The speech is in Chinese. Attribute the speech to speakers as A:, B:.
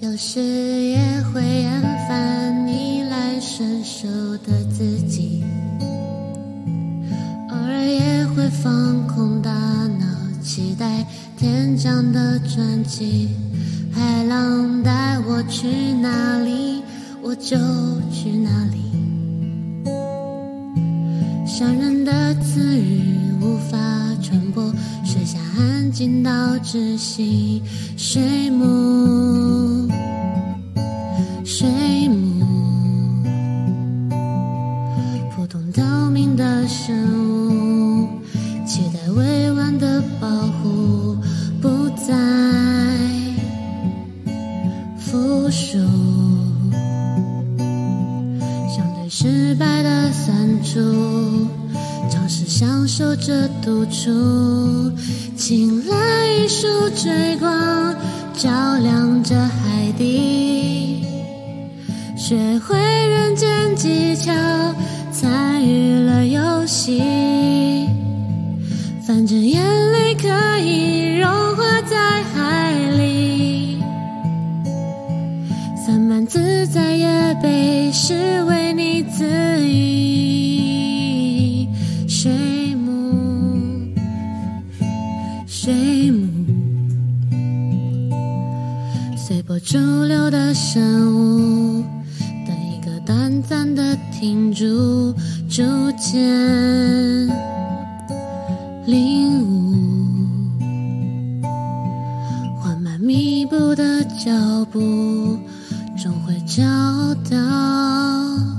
A: 有时也会厌烦逆来顺受的自己，偶尔也会放空大脑，期待天降的转机。海浪带我去哪里，我就去哪里。伤人的词语无法传播，水下安静到窒息。水母，的生物，期待未完的保护，不再服输。相对失败的酸楚，尝试享受着独处。请来一束追光，照亮着海底。学会人间技巧，参与了游戏。反正眼泪可以融化在海里，散漫自在也被视为你自意。水母，水母，随波逐流的生物，短暂的停住，逐渐领悟，缓慢弥补的脚步，终会找到。